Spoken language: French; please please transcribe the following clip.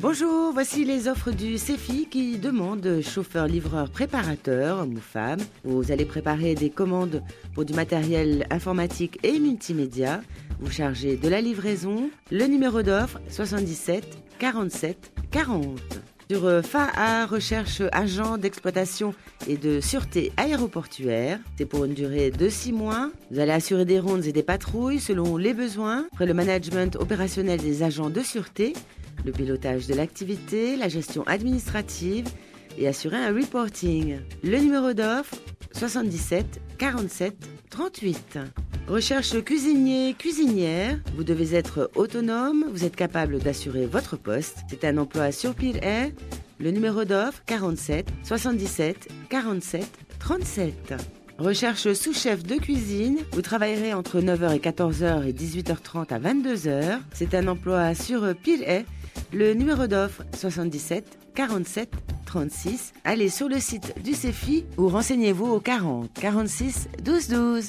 Bonjour, voici les offres du CEFI qui demande chauffeur, livreur, préparateur, homme ou femme. Vous allez préparer des commandes pour du matériel informatique et multimédia. Vous chargez de la livraison. Le numéro d'offre 77 47 40. Sur euh, FAA, recherche agent d'exploitation et de sûreté aéroportuaire. C'est pour une durée de 6 mois. Vous allez assurer des rondes et des patrouilles selon les besoins. Après le management opérationnel des agents de sûreté le pilotage de l'activité, la gestion administrative et assurer un reporting. Le numéro d'offre 77 47 38. Recherche cuisinier, cuisinière. Vous devez être autonome, vous êtes capable d'assurer votre poste. C'est un emploi sur pile air. Le numéro d'offre 47 77 47 37. Recherche sous-chef de cuisine. Vous travaillerez entre 9h et 14h et 18h30 à 22h. C'est un emploi sur pile le numéro d'offre 77 47 36. Allez sur le site du CEFI ou renseignez-vous au 40 46 12 12.